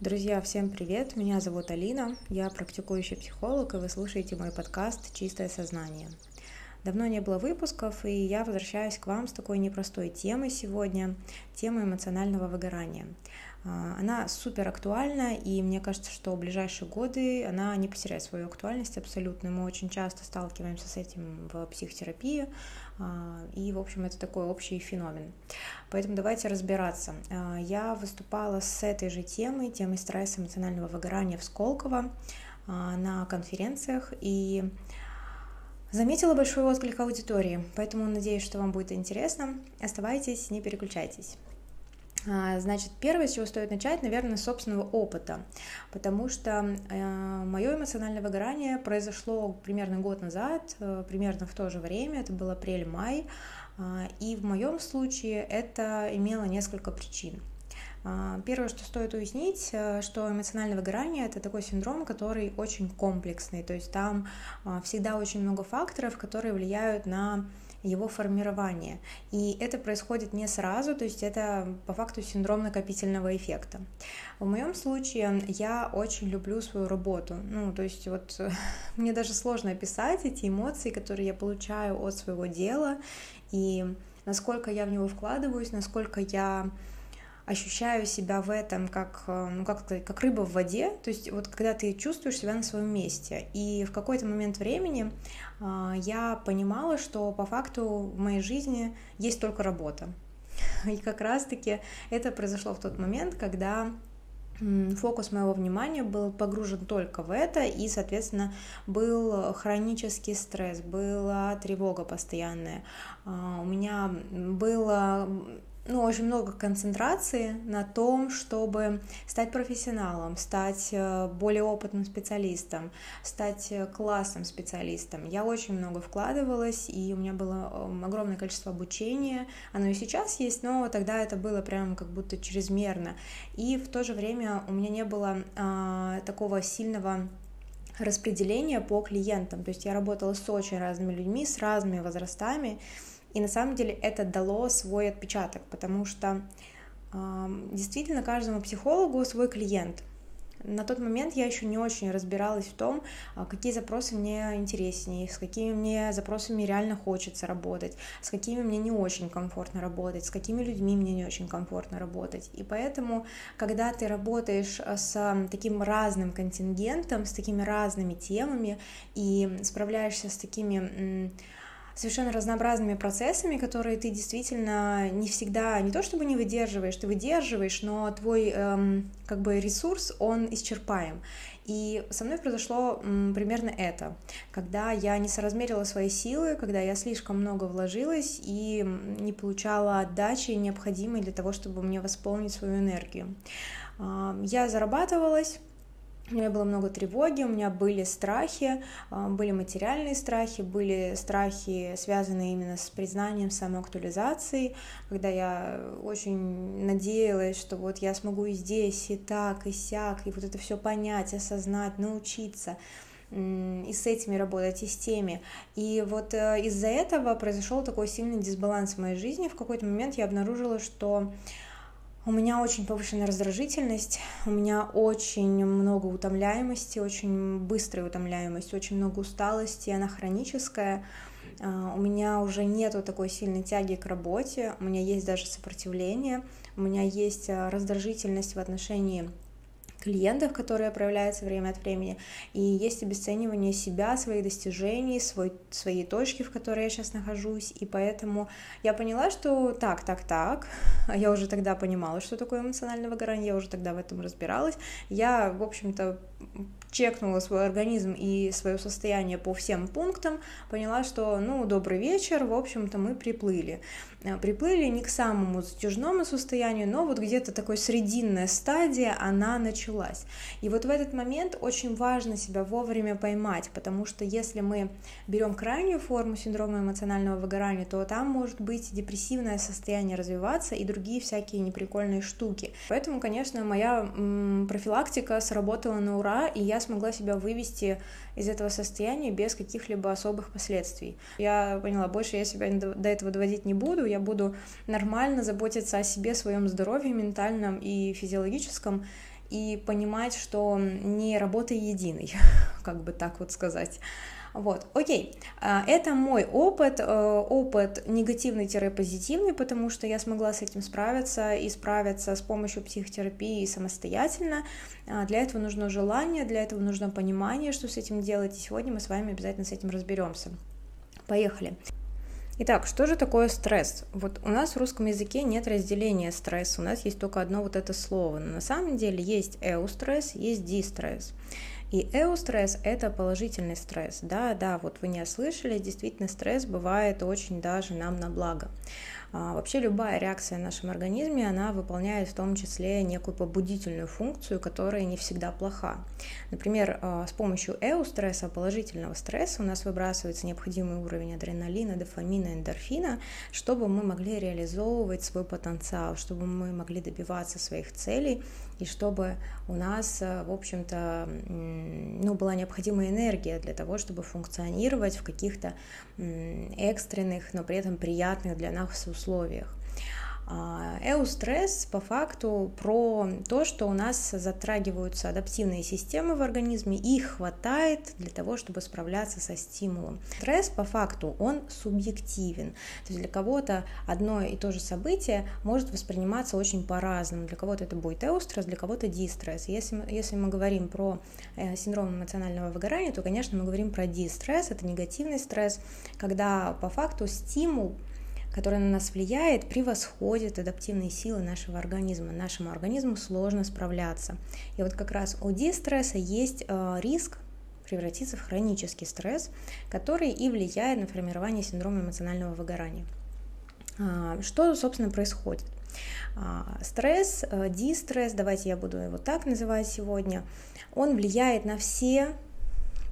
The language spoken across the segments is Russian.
Друзья, всем привет! Меня зовут Алина, я практикующий психолог, и вы слушаете мой подкаст «Чистое сознание». Давно не было выпусков, и я возвращаюсь к вам с такой непростой темой сегодня, темой эмоционального выгорания. А, она супер актуальна, и мне кажется, что в ближайшие годы она не потеряет свою актуальность абсолютно. Мы очень часто сталкиваемся с этим в психотерапии, а, и, в общем, это такой общий феномен. Поэтому давайте разбираться. А, я выступала с этой же темой, темой стресса эмоционального выгорания в Сколково на конференциях, и Заметила большой отклик аудитории, поэтому надеюсь, что вам будет интересно. Оставайтесь, не переключайтесь. А, значит, первое, с чего стоит начать, наверное, с собственного опыта, потому что э, мое эмоциональное выгорание произошло примерно год назад, э, примерно в то же время, это был апрель-май, э, и в моем случае это имело несколько причин. А, первое, что стоит уяснить, э, что эмоциональное выгорание это такой синдром, который очень комплексный, то есть там а, всегда очень много факторов, которые влияют на его формирование. И это происходит не сразу, то есть это по факту синдром накопительного эффекта. В моем случае я очень люблю свою работу. Ну, то есть вот мне даже сложно описать эти эмоции, которые я получаю от своего дела, и насколько я в него вкладываюсь, насколько я ощущаю себя в этом как, э, ну, как, как рыба в воде, то есть вот когда ты чувствуешь себя на своем месте. И в какой-то момент времени э, я понимала, что по факту в моей жизни есть только работа. И как раз-таки это произошло в тот момент, когда фокус моего внимания был погружен только в это, и, соответственно, был хронический стресс, была тревога постоянная. А, у меня было ну, очень много концентрации на том, чтобы стать профессионалом, стать э, более опытным специалистом, стать э, классным специалистом. Я очень много вкладывалась, и у меня было эм, огромное количество обучения. Оно и сейчас есть, но тогда это было прям как будто чрезмерно. И в то же время у меня не было а, такого сильного распределения по клиентам. То есть я работала с очень разными людьми, с разными возрастами, и на самом деле это дало свой отпечаток, потому что действительно каждому психологу свой клиент. На тот момент я еще не очень разбиралась в том, а, какие запросы мне интереснее, с какими мне запросами реально хочется работать, с какими мне не очень комфортно работать, с какими людьми мне не очень комфортно работать. И поэтому, когда ты работаешь а, с таким разным контингентом, с такими разными темами и справляешься с такими совершенно разнообразными процессами, которые ты действительно не всегда, не то чтобы не выдерживаешь, ты выдерживаешь, но твой эм, как бы ресурс, он исчерпаем. И со мной произошло м, примерно это, когда я не соразмерила свои силы, когда я слишком много вложилась и не получала отдачи, необходимой для того, чтобы мне восполнить свою энергию. Я зарабатывалась, у меня было много тревоги, у меня были страхи, а, были материальные страхи, были страхи, связанные именно с признанием, самоактуализацией, когда я очень надеялась, что вот я смогу и здесь, и так, и сяк, и вот это все понять, осознать, научиться и с этими работать, и с теми. И вот э, из-за этого произошел такой сильный дисбаланс в моей жизни. В какой-то момент я обнаружила, что у меня очень повышенная раздражительность, у меня очень много утомляемости, очень быстрая утомляемость, очень много усталости, она хроническая. А, у меня уже нету такой сильной тяги к работе, у меня есть даже сопротивление, у меня есть а, раздражительность в отношении клиентов, которые проявляются время от времени, и есть обесценивание себя, своих достижений, свой, своей точки, в которой я сейчас нахожусь, и поэтому я поняла, что так, так, так, я уже тогда понимала, что такое эмоциональное выгорание, я уже тогда в этом разбиралась, я, в общем-то, чекнула свой организм и свое состояние по всем пунктам, поняла, что, ну, добрый вечер, в общем-то, мы приплыли. Э, приплыли не к самому затяжному состоянию, но вот где-то такой срединная стадия, она началась. И вот в этот момент очень важно себя вовремя поймать, потому что если мы берем крайнюю форму синдрома эмоционального выгорания, то там может быть депрессивное состояние развиваться и другие всякие неприкольные штуки. Поэтому, конечно, моя профилактика сработала на ура, и я смогла себя вывести из этого состояния без каких-либо особых последствий. Я поняла, больше я себя до этого доводить не буду, я буду нормально заботиться о себе, своем здоровье ментальном и физиологическом, и понимать, что не работа единой, как бы так вот сказать. Вот, окей, а, это мой опыт, э, опыт негативный-позитивный, потому что я смогла с этим справиться и справиться с помощью психотерапии самостоятельно. А, для этого нужно желание, для этого нужно понимание, что с этим делать, и сегодня мы с вами обязательно с этим разберемся. Поехали. Итак, что же такое стресс? Вот у нас в русском языке нет разделения стресса, у нас есть только одно вот это слово. Но на самом деле есть эустресс, есть дистресс. И эустресс – это положительный стресс. Да, да, вот вы не ослышали, действительно стресс бывает очень даже нам на благо. А, вообще любая реакция в нашем организме, она выполняет в том числе некую побудительную функцию, которая не всегда плоха. Например, а, с помощью эустресса, положительного стресса, у нас выбрасывается необходимый уровень адреналина, дофамина, эндорфина, чтобы мы могли реализовывать свой потенциал, чтобы мы могли добиваться своих целей и чтобы у нас, э, в общем-то, ну, была необходимая энергия для того, чтобы функционировать в каких-то экстренных, но при этом приятных для нас условиях. А, эустресс по факту про то, что у нас затрагиваются адаптивные системы в организме, их хватает для того, чтобы справляться со стимулом. Стресс по факту, он субъективен. То есть для кого-то одно и то же событие может восприниматься очень по-разному. Для кого-то это будет эустресс, для кого-то дистресс. Если, если мы говорим про э, синдром эмоционального выгорания, то, конечно, мы говорим про дистресс, это негативный стресс, когда по факту стимул который на нас влияет, превосходит адаптивные силы нашего организма. Нашему организму сложно справляться. И вот как раз у дистресса есть э, риск превратиться в хронический стресс, который и влияет на формирование синдрома эмоционального выгорания. А, что, собственно, происходит? А, стресс, э, дистресс, давайте я буду его так называть сегодня, он влияет на все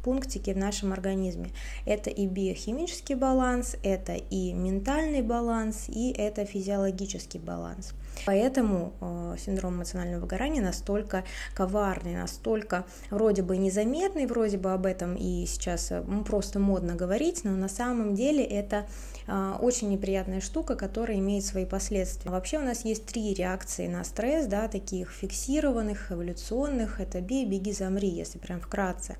пунктики в нашем организме. Это и биохимический баланс, это и ментальный баланс, и это физиологический баланс. Поэтому э, синдром эмоционального выгорания настолько коварный, настолько вроде бы незаметный, вроде бы об этом и сейчас э, просто модно говорить, но на самом деле это э, очень неприятная штука, которая имеет свои последствия. Вообще у нас есть три реакции на стресс, да, таких фиксированных, эволюционных, это бей, беги, замри, если прям вкратце.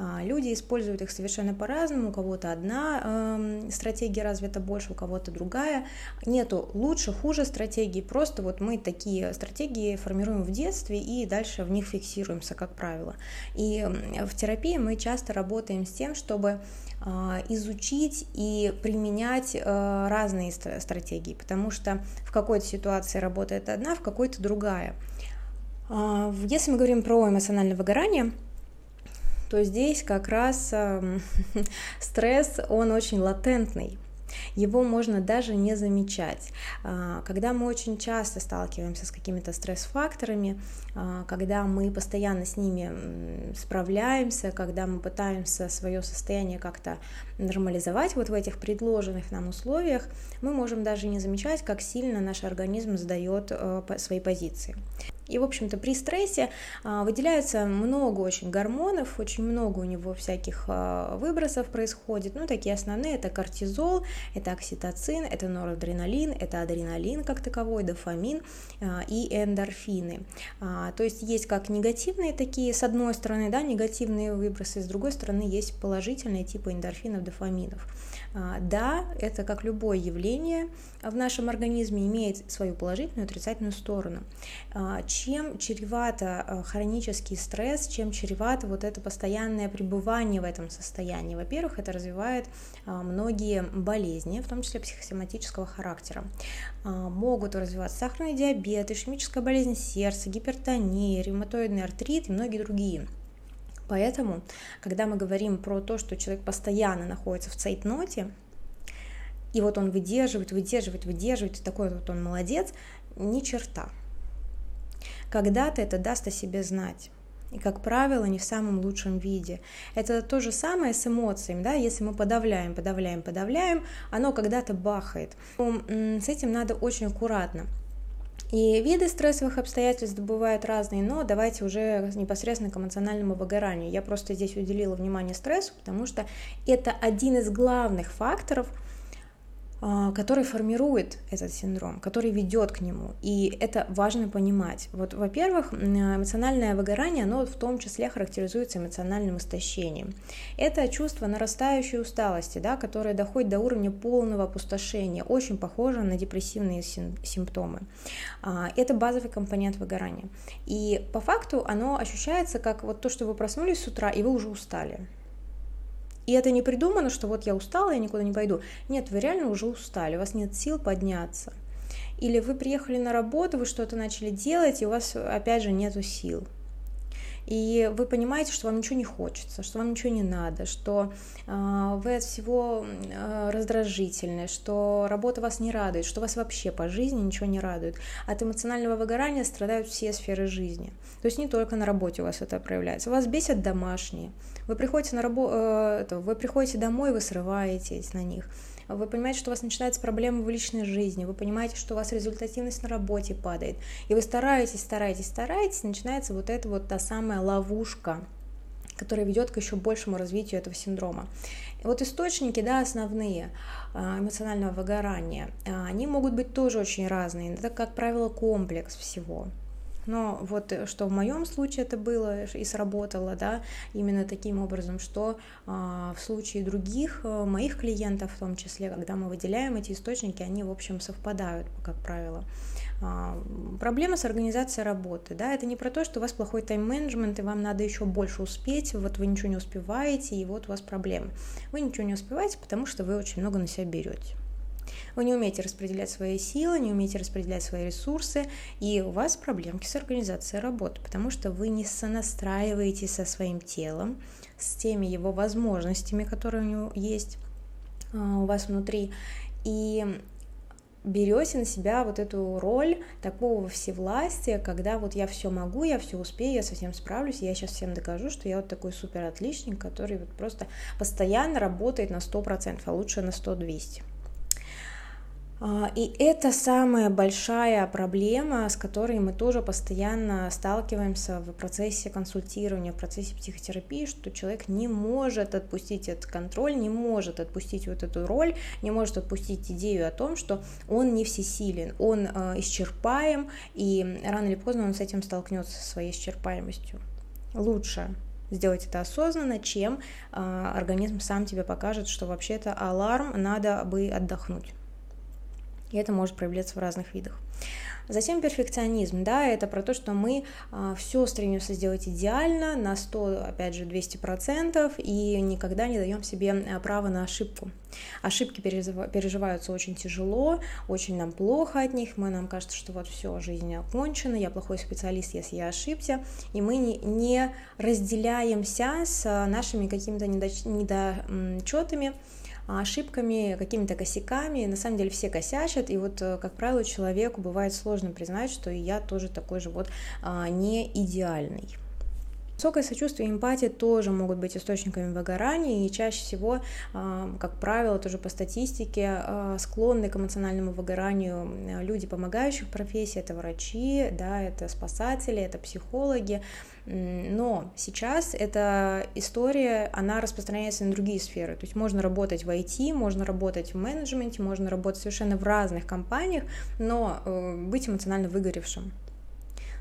А, люди используют их совершенно по-разному, у кого-то одна э, стратегия развита больше, у кого-то другая. Нету лучше, хуже стратегии, просто вот мы такие стратегии формируем в детстве и дальше в них фиксируемся, как правило. И в терапии мы часто работаем с тем, чтобы а, изучить и применять э, разные стратегии, потому что в какой-то ситуации работает одна, в какой-то другая. А, если мы говорим про эмоциональное выгорание, то здесь как раз э, стресс, он очень латентный. Его можно даже не замечать. А, когда мы очень часто сталкиваемся с какими-то стресс-факторами, а, когда мы постоянно с ними справляемся, когда мы пытаемся свое состояние как-то нормализовать вот в этих предложенных нам условиях, мы можем даже не замечать, как сильно наш организм сдает э, свои позиции. И, в общем-то, при стрессе а, выделяется много очень гормонов, очень много у него всяких а, выбросов происходит. Ну, такие основные – это кортизол, это окситоцин, это норадреналин, это адреналин как таковой, дофамин а, и эндорфины. То есть есть как негативные такие, с одной стороны, да, негативные выбросы, с другой стороны есть положительные типы эндорфинов, дофаминов. А, да, это как любое явление в нашем организме имеет свою положительную и отрицательную сторону. А, чем чревато а, хронический стресс, чем чревато вот это постоянное пребывание в этом состоянии? Во-первых, это развивает многие болезни, в том числе психосоматического характера. Могут развиваться сахарный диабет, ишемическая болезнь сердца, гипертония, ревматоидный артрит и многие другие. Поэтому, когда мы говорим про то, что человек постоянно находится в цейтноте, и вот он выдерживает, выдерживает, выдерживает, и такой вот он молодец, ни черта. Когда-то это даст о себе знать. И, как правило, не в самом лучшем виде. Это то же самое с эмоциями, да, если мы подавляем, подавляем, подавляем, оно когда-то бахает. С этим надо очень аккуратно. И виды стрессовых обстоятельств бывают разные, но давайте уже непосредственно к эмоциональному выгоранию. Я просто здесь уделила внимание стрессу, потому что это один из главных факторов который формирует этот синдром, который ведет к нему. И это важно понимать. Вот, во-первых, эмоциональное выгорание, оно в том числе характеризуется эмоциональным истощением. Это чувство нарастающей усталости, да, которое доходит до уровня полного опустошения, очень похоже на депрессивные симптомы. А, это базовый компонент выгорания. И по факту оно ощущается как вот то, что вы проснулись с утра, и вы уже устали. И это не придумано, что вот я устала, я никуда не пойду. Нет, вы реально уже устали, у вас нет сил подняться. Или вы приехали на работу, вы что-то начали делать, и у вас, опять же, нету сил и вы понимаете, что вам ничего не хочется, что вам ничего не надо, что э, вы от всего э, раздражительны, что работа вас не радует, что вас вообще по жизни ничего не радует. От эмоционального выгорания страдают все сферы жизни. То есть не только на работе у вас это проявляется. Вас бесят домашние. Вы приходите, на рабо... э, вы приходите домой, вы срываетесь на них вы понимаете, что у вас начинаются проблемы в личной жизни, вы понимаете, что у вас результативность на работе падает, и вы стараетесь, стараетесь, стараетесь, начинается вот эта вот та самая ловушка, которая ведет к еще большему развитию этого синдрома. Вот источники, да, основные а, эмоционального выгорания, а, они могут быть тоже очень разные. Это, как правило, комплекс всего. Но вот э, что в моем случае это было и сработало, да, именно таким образом, что а, в случае других а, моих клиентов, в том числе, когда мы выделяем эти источники, они, в общем, совпадают, как правило. А, проблема с организацией работы, да, это не про то, что у вас плохой тайм-менеджмент, и вам надо еще больше успеть, вот вы ничего не успеваете, и вот у вас проблемы. Вы ничего не успеваете, потому что вы очень много на себя берете. Вы не умеете распределять свои силы, не умеете распределять свои ресурсы, и у вас проблемки с организацией работы, потому что вы не сонастраиваетесь со своим телом, с теми его возможностями, которые у него есть а, у вас внутри, и берете на себя вот эту роль такого всевластия, когда вот я все могу, я все успею, я совсем справлюсь, я сейчас всем докажу, что я вот такой супер отличник, который вот просто постоянно работает на 100%, а лучше на 100-200. А, и это самая большая проблема, с которой мы тоже постоянно сталкиваемся в процессе консультирования, в процессе психотерапии, что человек не может отпустить этот контроль, не может отпустить вот эту роль, не может отпустить идею о том, что он не всесилен, он э, исчерпаем, и рано или поздно он с этим столкнется со своей исчерпаемостью. Лучше сделать это осознанно, чем э, организм сам тебе покажет, что вообще-то аларм, надо бы отдохнуть. И это может проявляться в разных видах. Затем перфекционизм, да, это про то, что мы а, все стремимся сделать идеально, на 100, опять же, 200%, и никогда не даем себе а, право на ошибку. Ошибки переживаются очень тяжело, очень нам плохо от них, мы, нам кажется, что вот все, жизнь окончена, я плохой специалист, если я ошибся, и мы не, не разделяемся с нашими какими-то недочетами, ошибками, какими-то косяками. На самом деле все косячат, и вот, э, как правило, человеку бывает сложно признать, что и я тоже такой же вот а, не идеальный. Высокое сочувствие и эмпатия тоже могут быть источниками выгорания, и чаще всего, а, как правило, тоже по статистике, а, склонны к эмоциональному выгоранию люди помогающих профессий, это врачи, да, это спасатели, это психологи, но сейчас эта история, она распространяется на другие сферы. То есть можно работать в IT, можно работать в менеджменте, можно работать совершенно в разных компаниях, но э, быть эмоционально выгоревшим.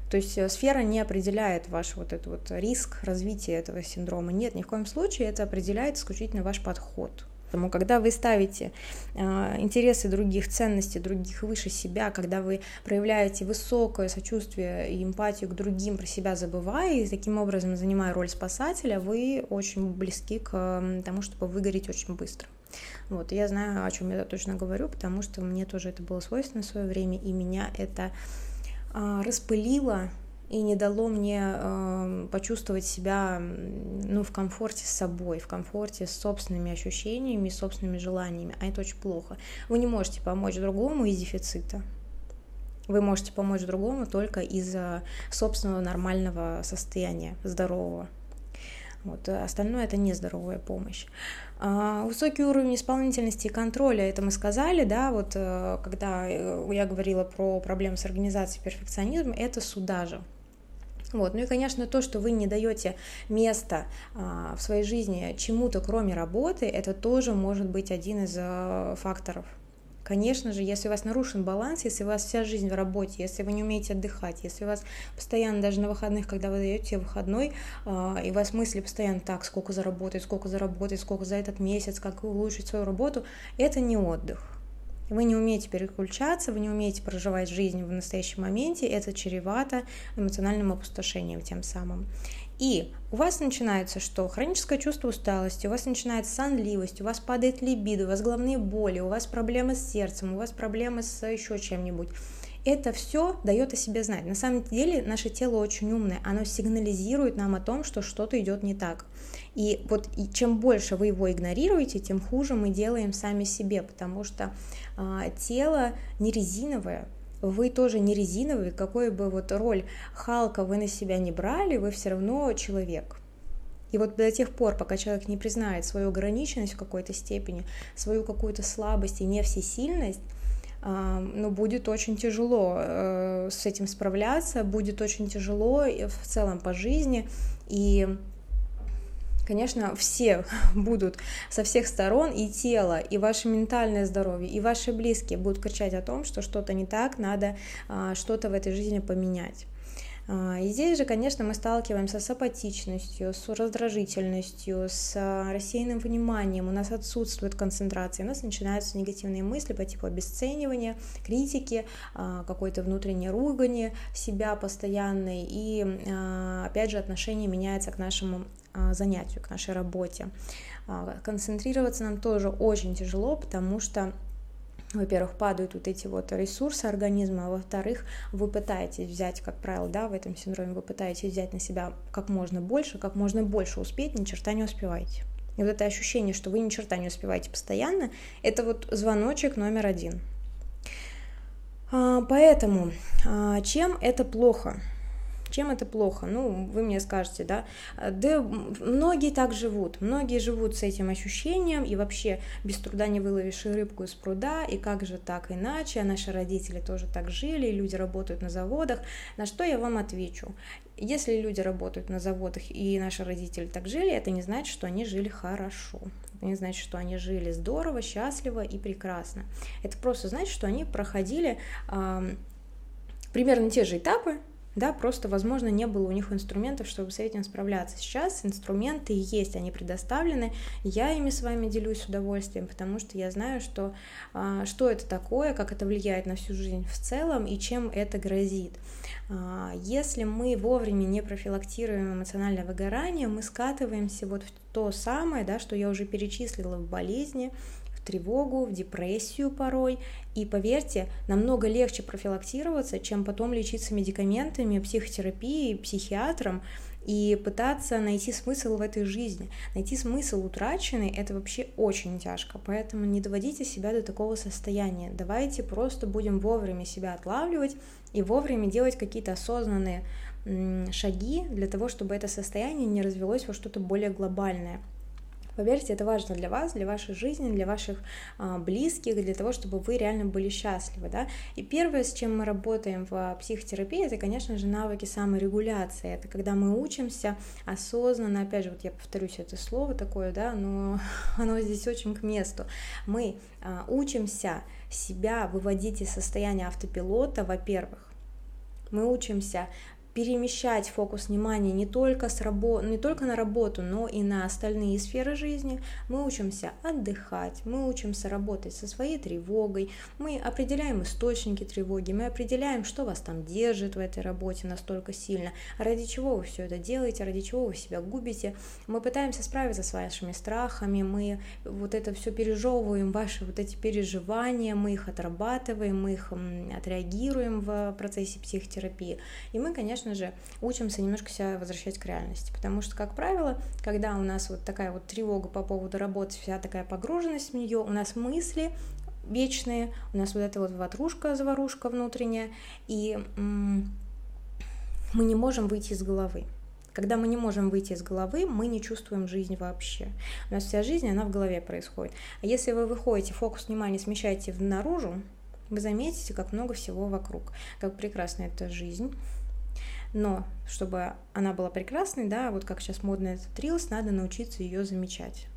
То есть э, сфера не определяет ваш вот этот вот риск развития этого синдрома. Нет, ни в коем случае это определяет исключительно ваш подход. Поэтому, когда вы ставите э, интересы других, ценности других выше себя, когда вы проявляете высокое сочувствие и эмпатию к другим, про себя забывая, и таким образом занимая роль спасателя, вы очень близки к тому, чтобы выгореть очень быстро. Вот, я знаю, о чем я точно говорю, потому что мне тоже это было свойственно в свое время, и меня это распылило и не дало мне э, почувствовать себя ну, в комфорте с собой, в комфорте с собственными ощущениями, собственными желаниями, а это очень плохо. Вы не можете помочь другому из дефицита. Вы можете помочь другому только из-за собственного нормального состояния, здорового. Вот, остальное это нездоровая помощь. А, высокий уровень исполнительности и контроля, это мы сказали, да, вот э, когда э, я говорила про проблемы с организацией перфекционизма, это сюда же. Вот. Ну и, конечно, то, что вы не даете места а, в своей жизни чему-то, кроме работы, это тоже может быть один из а, факторов. Конечно же, если у вас нарушен баланс, если у вас вся жизнь в работе, если вы не умеете отдыхать, если у вас постоянно даже на выходных, когда вы даете выходной, а, и у вас мысли постоянно так, сколько заработать, сколько заработать, сколько за этот месяц, как улучшить свою работу, это не отдых. Вы не умеете переключаться, вы не умеете проживать жизнь в настоящем моменте, это чревато эмоциональным опустошением тем самым. И у вас начинается что? Хроническое чувство усталости, у вас начинается сонливость, у вас падает либидо, у вас головные боли, у вас проблемы с сердцем, у вас проблемы с еще чем-нибудь. Это все дает о себе знать. На самом деле наше тело очень умное, оно сигнализирует нам о том, что что-то идет не так. И вот и чем больше вы его игнорируете, тем хуже мы делаем сами себе, потому что а, тело не резиновое, вы тоже не резиновый, какой бы вот роль Халка вы на себя не брали, вы все равно человек. И вот до тех пор, пока человек не признает свою ограниченность в какой-то степени, свою какую-то слабость и не всесильность, ну, будет очень тяжело э, с этим справляться, будет очень тяжело в целом по жизни, и конечно, все будут со всех сторон, и тело, и ваше ментальное здоровье, и ваши близкие будут кричать о том, что что-то не так, надо а, что-то в этой жизни поменять. А, и здесь же, конечно, мы сталкиваемся с апатичностью, с раздражительностью, с а, рассеянным вниманием, у нас отсутствует концентрация, у нас начинаются негативные мысли по типу обесценивания, критики, какой-то внутренней ругани себя постоянной, и опять же отношение меняется к нашему а, занятию, к нашей работе. А, концентрироваться нам тоже очень тяжело, потому что во-первых, падают вот эти вот ресурсы организма, а во-вторых, вы пытаетесь взять, как правило, да, в этом синдроме вы пытаетесь взять на себя как можно больше, как можно больше успеть, ни черта не успеваете. И вот это ощущение, что вы ни черта не успеваете постоянно, это вот звоночек номер один. Поэтому чем это плохо? Чем это плохо? Ну, вы мне скажете, да? Да многие так живут, многие живут с этим ощущением, и вообще без труда не выловишь рыбку из пруда, и как же так иначе, а наши родители тоже так жили, люди работают на заводах. На что я вам отвечу? Если люди работают на заводах и наши родители так жили, это не значит, что они жили хорошо. Это не значит, что они жили здорово, счастливо и прекрасно. Это просто значит, что они проходили э, примерно те же этапы, да, просто, возможно, не было у них инструментов, чтобы с этим справляться. Сейчас инструменты есть, они предоставлены, я ими с вами делюсь с удовольствием, потому что я знаю, что, а, что это такое, как это влияет на всю жизнь в целом и чем это грозит. А, если мы вовремя не профилактируем эмоциональное выгорание, мы скатываемся вот в то самое, да, что я уже перечислила в болезни, тревогу, в депрессию порой. И поверьте, намного легче профилактироваться, чем потом лечиться медикаментами, психотерапией, психиатром и пытаться найти смысл в этой жизни. Найти смысл утраченный — это вообще очень тяжко, поэтому не доводите себя до такого состояния. Давайте просто будем вовремя себя отлавливать и вовремя делать какие-то осознанные шаги для того, чтобы это состояние не развелось во что-то более глобальное. Поверьте, это важно для вас, для вашей жизни, для ваших а, близких, для того, чтобы вы реально были счастливы, да. И первое, с чем мы работаем в психотерапии, это, конечно же, навыки саморегуляции. Это когда мы учимся осознанно, опять же, вот я повторюсь это слово такое, да, но оно здесь очень к месту. Мы а, учимся себя выводить из состояния автопилота, во-первых, мы учимся перемещать фокус внимания не только, с рабо... не только на работу, но и на остальные сферы жизни. Мы учимся отдыхать, мы учимся работать со своей тревогой, мы определяем источники тревоги, мы определяем, что вас там держит в этой работе настолько сильно, ради чего вы все это делаете, ради чего вы себя губите. Мы пытаемся справиться с вашими страхами, мы вот это все пережевываем, ваши вот эти переживания, мы их отрабатываем, мы их отреагируем в процессе психотерапии. И мы, конечно, конечно же, учимся немножко себя возвращать к реальности. Потому что, как правило, когда у нас вот такая вот тревога по поводу работы, вся такая погруженность в нее, у нас мысли вечные, у нас вот эта вот ватрушка, заварушка внутренняя, и мы не можем выйти из головы. Когда мы не можем выйти из головы, мы не чувствуем жизнь вообще. У нас вся жизнь, она в голове происходит. А если вы выходите, фокус внимания смещаете наружу, вы заметите, как много всего вокруг, как прекрасна эта жизнь, но чтобы она была прекрасной, да, вот как сейчас модно этот рилс, надо научиться ее замечать.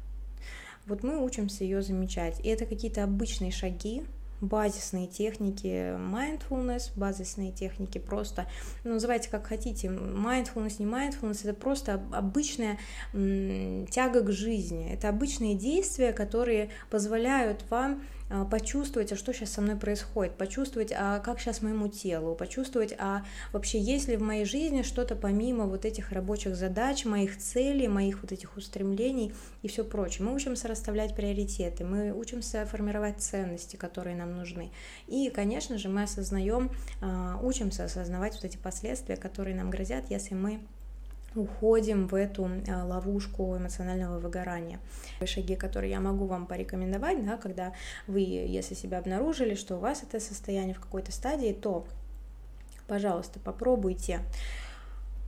Вот мы учимся ее замечать. И это какие-то обычные шаги, базисные техники mindfulness, базисные техники просто, ну, называйте как хотите, mindfulness, не mindfulness, это просто обычная м, тяга к жизни, это обычные действия, которые позволяют вам почувствовать, а что сейчас со мной происходит, почувствовать, а как сейчас моему телу, почувствовать, а вообще есть ли в моей жизни что-то помимо вот этих рабочих задач, моих целей, моих вот этих устремлений и все прочее. Мы учимся расставлять приоритеты, мы учимся формировать ценности, которые нам нужны. И, конечно же, мы осознаем, а, учимся осознавать вот эти последствия, которые нам грозят, если мы уходим в эту а, ловушку эмоционального выгорания. Шаги, которые я могу вам порекомендовать, да, когда вы, если себя обнаружили, что у вас это состояние в какой-то стадии, то, пожалуйста, попробуйте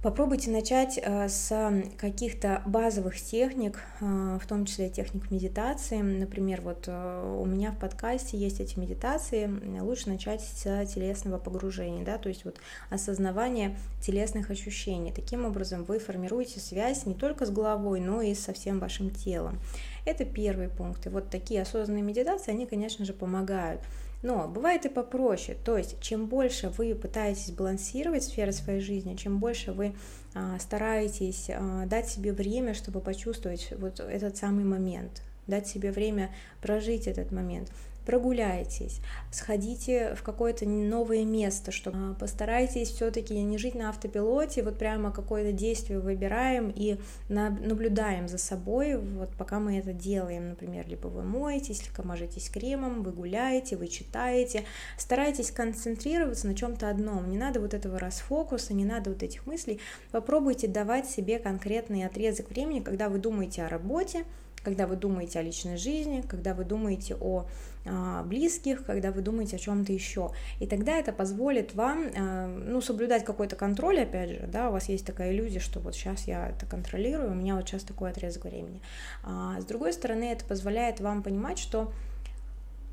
Попробуйте начать э, с каких-то базовых техник, э, в том числе техник медитации. Например, вот э, у меня в подкасте есть эти медитации. Лучше начать с телесного погружения, да, то есть вот осознавание телесных ощущений. Таким образом вы формируете связь не только с головой, но и со всем вашим телом. Это первый пункт. И вот такие осознанные медитации, они, конечно же, помогают. Но бывает и попроще, то есть чем больше вы пытаетесь балансировать сферы своей жизни, чем больше вы а, стараетесь а, дать себе время, чтобы почувствовать вот этот самый момент, дать себе время прожить этот момент, прогуляйтесь, сходите в какое-то новое место, чтобы а, постарайтесь все-таки не жить на автопилоте, вот прямо какое-то действие выбираем и наблюдаем за собой, вот пока мы это делаем, например, либо вы моетесь, либо мажетесь кремом, вы гуляете, вы читаете, старайтесь концентрироваться на чем-то одном, не надо вот этого расфокуса, не надо вот этих мыслей, попробуйте давать себе конкретный отрезок времени, когда вы думаете о работе, когда вы думаете о личной жизни, когда вы думаете о а, близких, когда вы думаете о чем-то еще. И тогда это позволит вам, а, ну, соблюдать какой-то контроль, опять же, да, у вас есть такая иллюзия, что вот сейчас я это контролирую, у меня вот сейчас такой отрезок времени. А с другой стороны, это позволяет вам понимать, что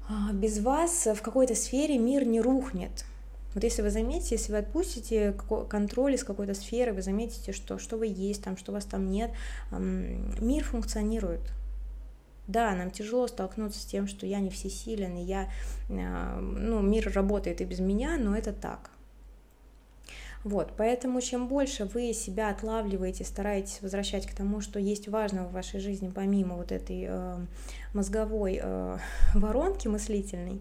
а, без вас в какой-то сфере мир не рухнет, вот если вы заметите, если вы отпустите контроль из какой-то сферы, вы заметите, что, что вы есть там, что вас там нет, мир функционирует. Да, нам тяжело столкнуться с тем, что я не всесилен, и я, э, ну, мир работает и без меня, но это так. Вот, поэтому чем больше вы себя отлавливаете, стараетесь возвращать к тому, что есть важного в вашей жизни, помимо вот этой э, мозговой э, воронки мыслительной,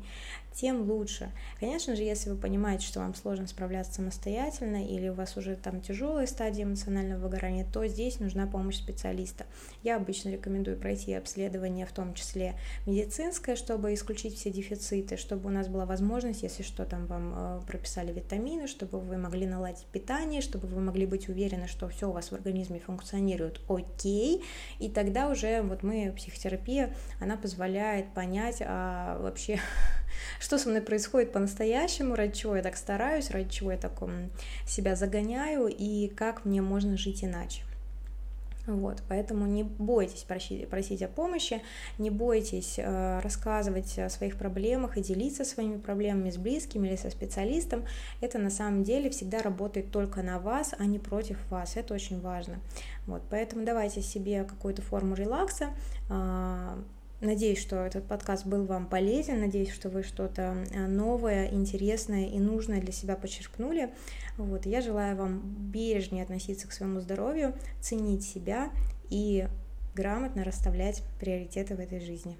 тем лучше. Конечно же, если вы понимаете, что вам сложно справляться самостоятельно или у вас уже там тяжелая стадия эмоционального выгорания, то здесь нужна помощь специалиста. Я обычно рекомендую пройти обследование, в том числе медицинское, чтобы исключить все дефициты, чтобы у нас была возможность, если что, там вам э, прописали витамины, чтобы вы могли наладить питание, чтобы вы могли быть уверены, что все у вас в организме функционирует окей, и тогда уже вот мы, психотерапия, она позволяет понять а, вообще, что со мной происходит по-настоящему, ради чего я так стараюсь, ради чего я так себя загоняю и как мне можно жить иначе. Вот, поэтому не бойтесь просить, просить о помощи, не бойтесь э, рассказывать о своих проблемах и делиться своими проблемами с близкими или со специалистом. Это на самом деле всегда работает только на вас, а не против вас. Это очень важно. Вот, поэтому давайте себе какую-то форму релакса, э, Надеюсь, что этот подкаст был вам полезен, надеюсь, что вы что-то э, новое, интересное и нужное для себя подчеркнули. Вот, я желаю вам бережнее относиться к своему здоровью, ценить себя и грамотно расставлять приоритеты в этой жизни.